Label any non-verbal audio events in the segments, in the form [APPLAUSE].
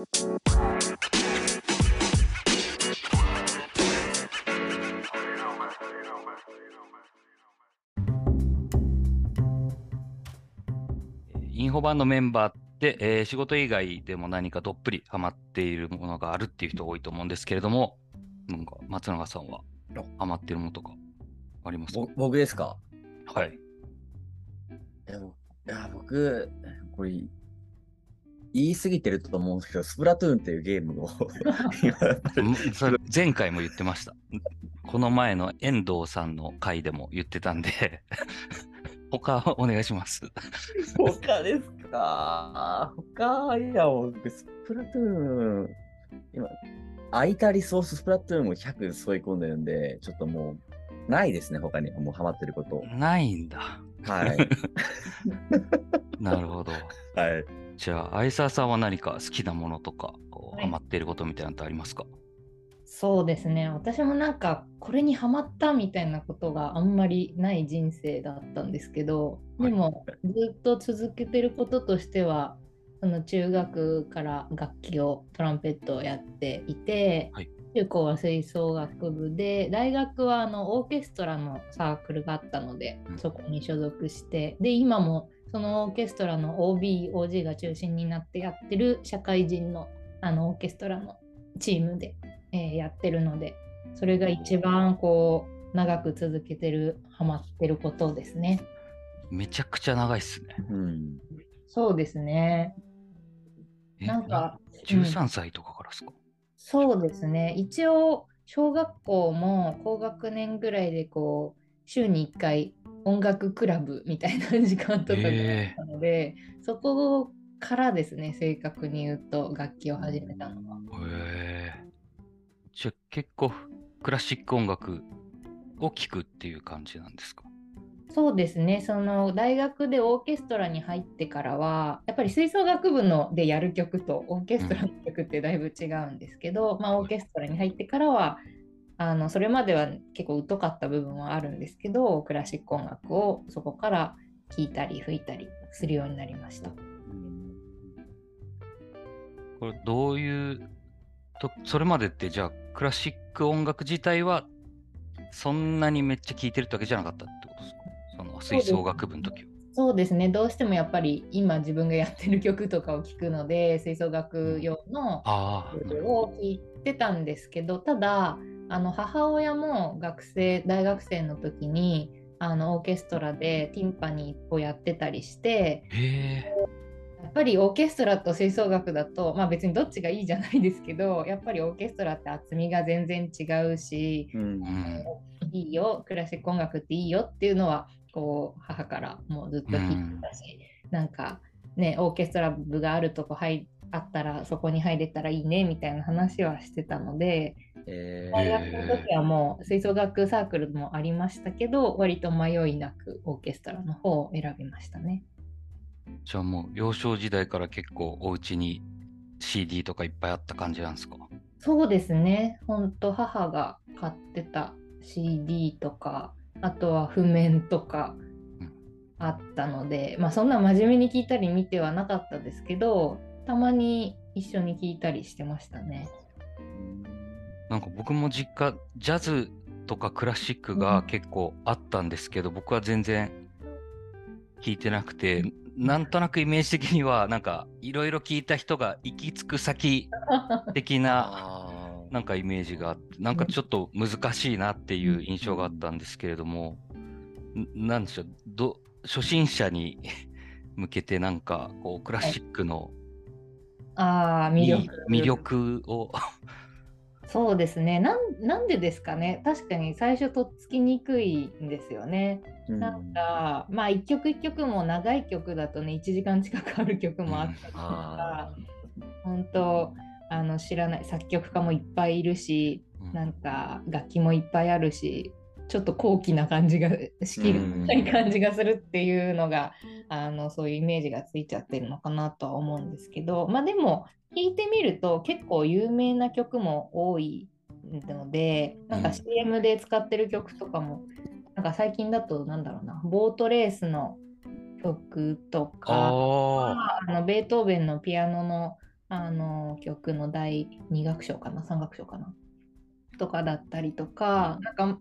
インフォ版のメンバーで、えー仕事以外でも何かどっぷりハマっているものがあるっていう人多いと思うんですけれども、なんか松永さんはハマってるものとかありますか？ぼ僕ですか？はい。いや僕、これ、言い過ぎてると思うんですけど、スプラトゥーンっていうゲームを [LAUGHS] 前回も言ってました。この前の遠藤さんの回でも言ってたんで、[LAUGHS] 他お願いします。他ですか？他、いや、僕、スプラトゥーン、今、空いたリソーススプラトゥーンを100添い込んでるんで、ちょっともう、ないですね、他に。もうハマってること。ないんだ。はい。[LAUGHS] なるほど。はい。じゃあ、相沢さんは何か好きなものとか、こハマっていることみたいなのってありますか？そうですね。私もなんかこれにハマったみたいなことがあんまりない人生だったんですけどでもずっと続けてることとしてはその中学から楽器をトランペットをやっていて、はい。中高は吹奏楽部で大学はあのオーケストラのサークルがあったので、うん。そこに所属してで今もそのオーケストラの OBOG が中心になってやってる社会人のあのオーケストラのチームで、えーやってるのでそれが一番こう長く続けてるハマってることですね。めちゃくちゃ長いっすね。うん。そうですね。えなんか、うん13歳とかからですか、そうですね。一応、小学校も高学年ぐらいでこう、週に1回音楽クラブみたいな時間とかがあったので、そこからですね、正確に言うと楽器を始めたのは。へえ。じゃあ結構クラシック音楽を聴くっていう感じなんですか？そうですね。その大学でオーケストラに入ってからは、やっぱり吹奏楽部のでやる曲とオーケストラの曲ってだいぶ違うんですけど、まあオーケストラに入ってからは、あのそれまでは結構疎かった部分はあるんですけど、クラシック音楽をそこから聴いたり吹いたりするようになりました。これどういうと、それまでってじゃあクラシック音楽自体はそんなにめっちゃ聴いてるってわけじゃなかったってことですか？その吹奏楽部の時は。そうですね。どうしてもやっぱり今自分がやってる曲とかを聴くので、吹奏楽用のああ、なるほを聞いてたんですけどただあの母親も学生大学生の時にあのオーケストラでティンパニーをやってたりして。やっぱりオーケストラと吹奏楽だとまあ別にどっちがいいじゃないですけどやっぱりオーケストラって厚みが全然違うしうんうん。いいよクラシック音楽っていいよっていうのはこう母からもうずっと聞いてたし、なんかねオーケストラ部があるとこ入あったらそこに入れたらいいねみたいな話はしてたのでえ大学の時はもう吹奏楽サークルもありましたけど割と迷いなくオーケストラの方を選びましたね。じゃあもう幼少時代から結構お家に CD とかいっぱいあった感じなんですか？そうですね本当母が買ってた CD とかあとは譜面とかうんあったので、まあそんな真面目に聞いたり見てはなかったですけどたまに一緒に聞いたりしてましたね。なんか僕も実家ジャズとかクラシックが結構あったんですけど、僕は全然聞いてなくて、なんとなくイメージ的にはなんかいろいろ聞いた人が行き着く先 [LAUGHS] 的なあなんかイメージがあってなんかちょっと難しいなっていう印象があったんですけれども、んなんでしょうど初心者に向けてなんかこうクラシックのああいい魅力。魅力をそうですね。なん。なんでですかね。確かに最初とっつきにくいんですよね。ーなんか、まあ一曲一曲も長い曲だとね1時間近くある曲もあったりとあか、本当あの知らない作曲家もいっぱいいるしうん。なんか楽器もいっぱいあるしちょっと高貴な感じが仕切りうんない感じがするっていうのがあのそういうイメージがついちゃってるのかなとは思うんですけどまあでも聞いてみると結構有名な曲も多いのでなんかうん。CM で使ってる曲とかも、なんか最近だとなんだろうなボートレースの曲とかああのベートーベンのピアノのあの曲の第2楽章かな3楽章かなとかだったりとかなんか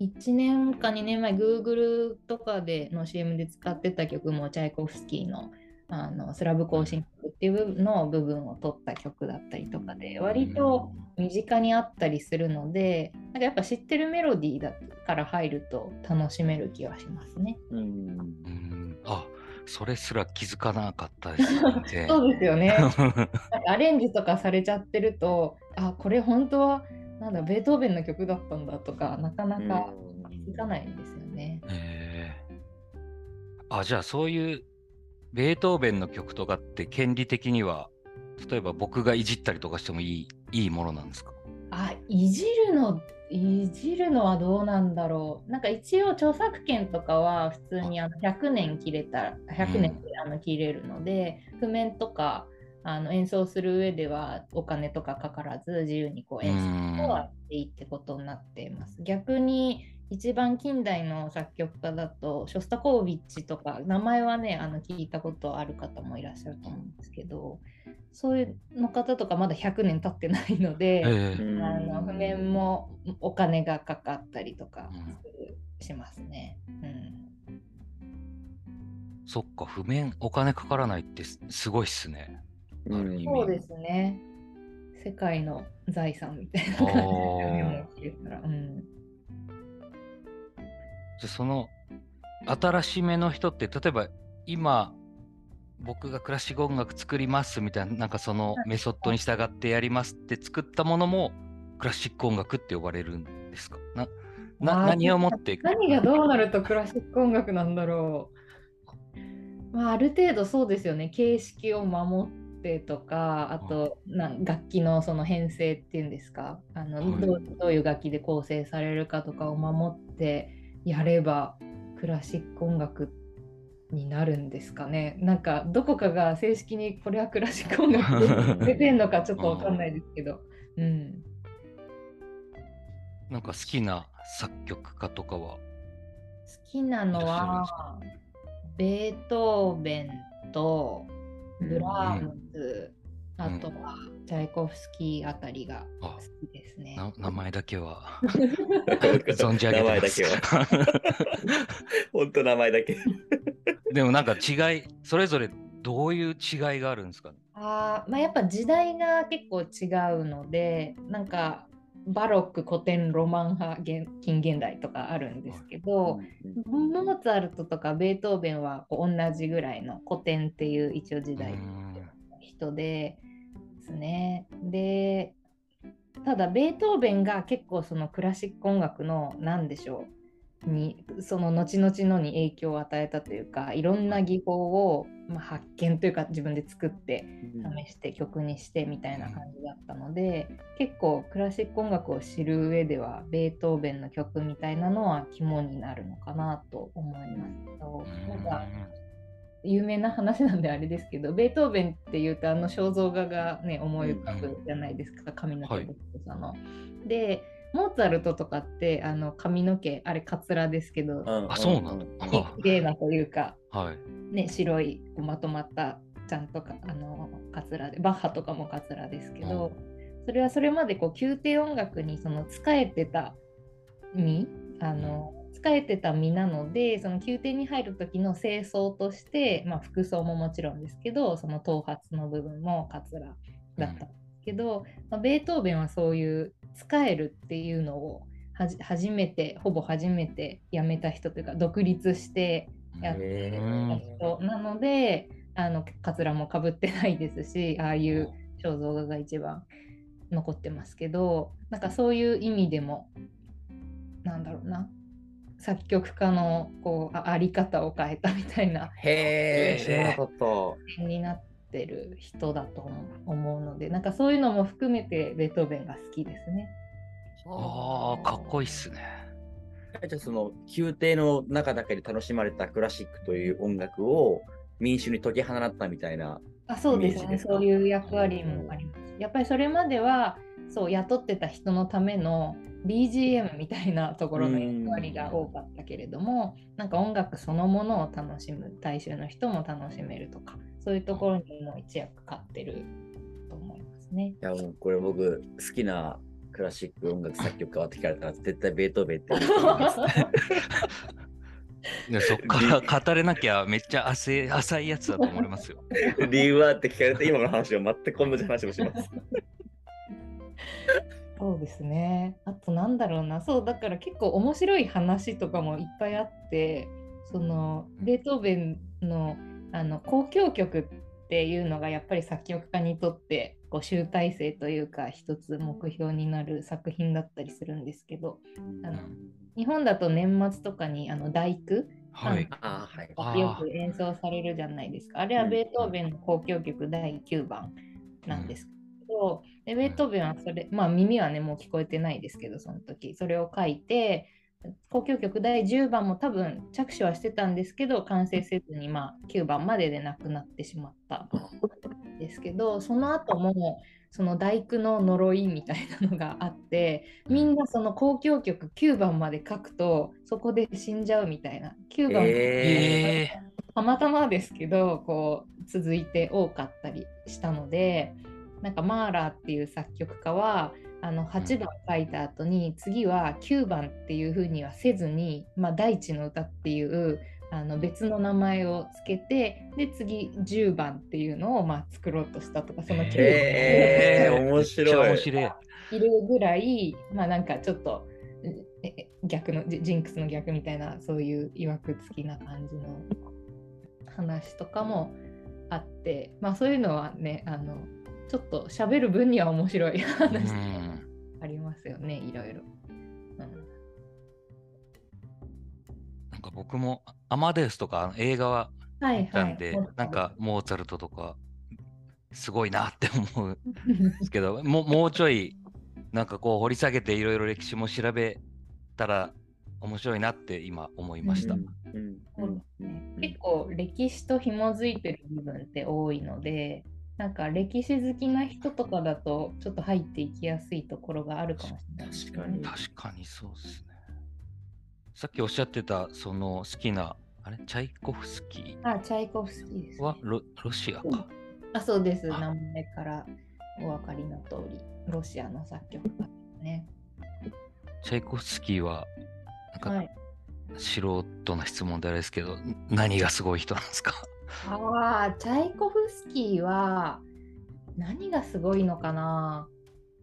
1年か2年前 Google とかでの CM で使ってた曲もチャイコフスキーのあのスラブ行進曲っていうの部分を取った曲だったりとかで割と身近にあったりするのでなんかやっぱ知ってるメロディーだから入ると楽しめる気はしますね。うん。うんあそれすら気づかなかったですね。[LAUGHS] そうですよね。[LAUGHS] アレンジとかされちゃってるとあこれ本当はなんだベートーベンの曲だったんだとかなかなか気づかないんですよね。へえあじゃあそういうベートーベンの曲とかって権利的には例えば僕がいじったりとかしてもいいいいものなんですか？あいじるのいじるのはどうなんだろう。なんか一応著作権とかは普通にあの100年切れた100年であの切れるので、譜面とかあの演奏する上ではお金とかかからず自由にこう演奏はしていいってことになっています。逆に一番近代の作曲家だとショスタコービッチとか名前はねあの聞いたことある方もいらっしゃると思うんですけどそういうの方とかまだ100年経ってないので、ええあの譜面もお金がかかったりとかしますね。うんそっか譜面お金かからないってすすごいっすね。うんそうですね。世界の財産みたいな感じで。うんじゃあその新しめの人って例えば今僕がクラシック音楽作りますみたいななんかそのメソッドに従ってやりますって作ったものもクラシック音楽って呼ばれるんですか？なな何をもって何がどうなるとクラシック音楽なんだろう。まあ、ある程度そうですよね。形式を守ってとか、あとなん楽器のその編成っていうんですか？あの、はい。どうどういう楽器で構成されるかとかを守ってやればクラシック音楽になるんですかね。なんかどこかが正式にこれはクラシック音楽で出てんのかちょっとわかんないですけど。うんなんか好きな作曲家とかは？好きなのはベートーベンとブラームス、うんあとはチャイコフスキーあたりがあ好きですね。な名前だけは存 [LAUGHS] 存じ上げて名前だますけは。[LAUGHS] 本当名前だけ。でもなんか違いそれぞれどういう違いがあるんですかね？あーまあ、やっぱ時代が結構違うのでなんかバロック古典ロマン派現近現代とかあるんですけど、モーツァルトとかベートーベンはこう同じぐらいの古典っていう一応時代のん人でですね。でただベートーベンが結構そのクラシック音楽の何でしょうにその後々のに影響を与えたというかいろんな技法を、まあ、発見というか自分で作って試して曲にしてみたいな感じだったので、結構クラシック音楽を知る上ではベートーベンの曲みたいなのは肝になるのかなと思いますけど、有名な話なんであれですけどベートーベンっていうとあの肖像画がね思い浮かぶじゃないですか、髪の毛はい。でモーツァルトとかってあの髪の毛あれカツラですけど、あそうなの？あ綺麗なというかはい。ね、白いこうまとまったちゃんとかあのカツラでバッハとかもカツラですけど、それはそれまでこう宮廷音楽にその仕えてた身あの仕えてた身なのでその宮廷に入る時の清掃として、まあ、服装ももちろんですけどその頭髪の部分もカツラだったんですけど、まあ、ベートーベンはそういう使えるっていうのをはじ初めてほぼ初めて辞めた人というか独立してやっへうん人なのであのカツラもかぶってないですしああいう肖像画が一番残ってますけどなんかそういう意味でもなんだろうな作曲家のこうああり方を変えたみたいなへえ、知らなかった。点になってる人だと思うのでなんかそういうのも含めてベートーベンが好きですね。ああかっこいいっすねじゃあその宮廷の中だけで楽しまれたクラシックという音楽を民衆に解き放ったみたいな。あそうですねそういう役割もあります。やっぱりそれまではそう雇ってた人のための BGM みたいなところの役割が多かったけれどもなんか音楽そのものを楽しむ大衆の人も楽しめるとかそういうところにも一役買ってるね。いやもうこれ僕好きなクラシック音楽作曲家はって聞かれたら絶対ベートーベンっています。で [LAUGHS] そっから語れなきゃめっちゃ浅い浅いやつだと思いますよ。[LAUGHS] 理由はって聞かれて今の話を全く同じ話をします。[LAUGHS] そうですね。あとなんだろうな、そうだから結構面白い話とかもいっぱいあって、そのベートーベンのあの交響曲っていうのがやっぱり作曲家にとってこう集大成というか一つ目標になる作品だったりするんですけど、あの日本だと年末とかにあの第九？はい。あよく演奏されるじゃないですか。あれはベートーベンの交響曲第9番なんですけど、でベートーベンはそれ、まあ耳はね、もう聞こえてないですけど、その時、それを書いて、交響曲第10番も多分着手はしてたんですけど、完成せずに、まあ、9番まででなくなってしまったんですけど、その後も、その大工の呪いみたいなのがあってみんなその交響曲9番まで書くとそこで死んじゃうみたいな。9番ええたまたまですけどこう続いて多かったりしたのでなんかマーラーっていう作曲家はあの8番書いた後に次は9番っていう風にはせずに「まあ、大地の歌」っていうあの別の名前をつけてで次10番っていうのをまあ作ろうとしたとかその9番えー、面白い。面白い。いるぐらいまあなんかちょっとえ逆のジジンクスの逆みたいなそういういわくつきな感じの話とかもあってまあそういうのはねあのちょっと喋る分には面白い話ありますよねいろいろ。うん。なんか僕もアマデウスとか映画ははいはい。見たんで、なんかモーツァルトとかすごいなって思うんですけど、[LAUGHS] ももうちょいなんかこう掘り下げていろいろ歴史も調べたら面白いなって今思いました。うん。うん。そうですね結構歴史と紐づいてる部分って多いのでなんか歴史好きな人とかだとちょっと入っていきやすいところがあるかもしれないね、確かに確かにそうですね。さっきおっしゃってたその好きなあれチャイコフスキあ、チャイコフスキーです、ね。ーはロロシアか。あ、そうです。あ名前からお分かりの通り、ロシアの作曲家ですね。チャイコフスキーはなんか、はい。素人な質問であれですけど、ん何がすごい人なんですか？ああ、チャイコフスキーは何がすごいのかな？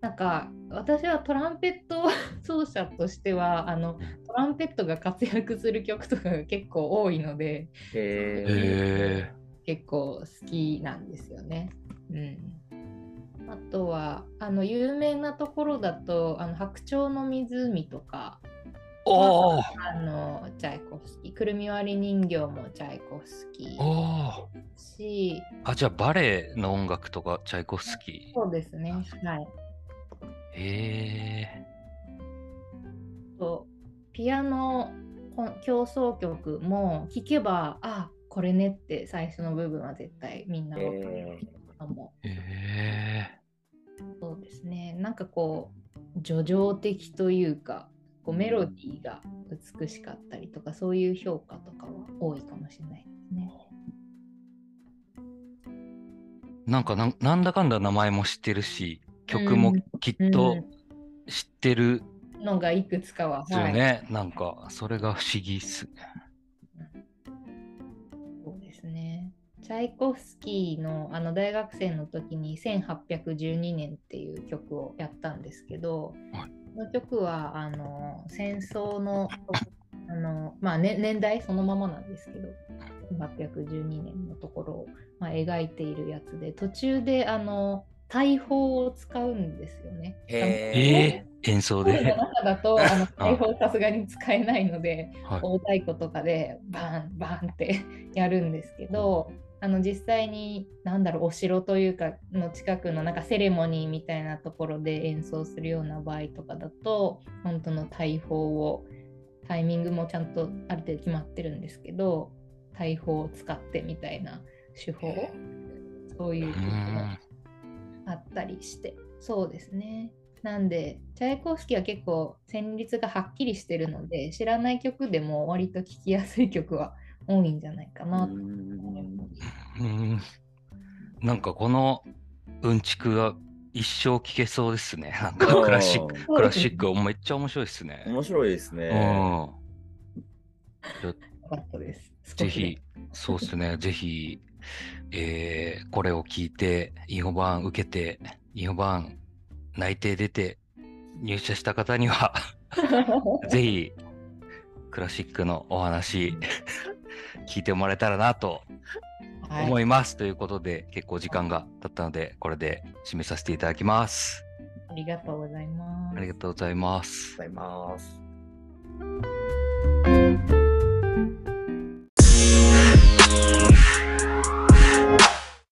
なんか私はトランペット [LAUGHS] 奏者としてはあのトランペットが活躍する曲とかが結構多いのでへへ結構好きなんですよね。うん、あとはあの有名なところだと「あの白鳥の湖」とかおーあのチャイコフスキー「くるみ割り人形」もチャイコフスキーおーしあ、じゃあバレエの音楽とかチャイコフスキそうですね。はい。ー。へえ。とピアノこ競争曲も聴けばあこれねって最初の部分は絶対みんな分かるかも、へえ。そうですねなんかこう叙情的というかこうメロディーが美しかったりとかそういう評価とかは多いかもしれないですね。なんかなんなんだかんだ名前も知ってるし、曲もきっとうん知ってるのがいくつかは、ですよね。なんか、それが不思議っすね。そうですね。チャイコフスキーのあの大学生の時に1812年っていう曲をやったんですけど、はいこの曲はあの戦争のあの、まあね、年代そのままなんですけど1812年のところを、まあ、描いているやつで途中であの大砲を使うんですよね。へえー、演奏で？声の中だと [LAUGHS] あの大砲さすがに使えないのではい大太鼓とかでバンバンってやるんですけどあの実際に何だろうお城というかの近くのなんかセレモニーみたいなところで演奏するような場合とかだと本当の大砲をタイミングもちゃんとある程度決まってるんですけど大砲を使ってみたいな手法そういうう曲もんあったりして。そうですね。なんでチャイコフスキーは結構旋律がはっきりしてるので知らない曲でも割と聴きやすい曲は多いんじゃないかな。うんなんかこのうんちくが一生聞けそうですね。なんかクラシック、ク。クラシックめっちゃ面白いですね。面白いですうん。ね。よかったです。ぜひ、そうですね。[LAUGHS] ぜひ、えーこれを聞いて、インフォバーン受けて、インフォバーン内定出て、入社した方には、[LAUGHS] ぜひ、クラシックのお話、聞いてもらえたらなとはい思います。ということで、結構時間が経ったので、これで締めさせていただきます。ありがとうございます。ありがとうございますご。ざいます。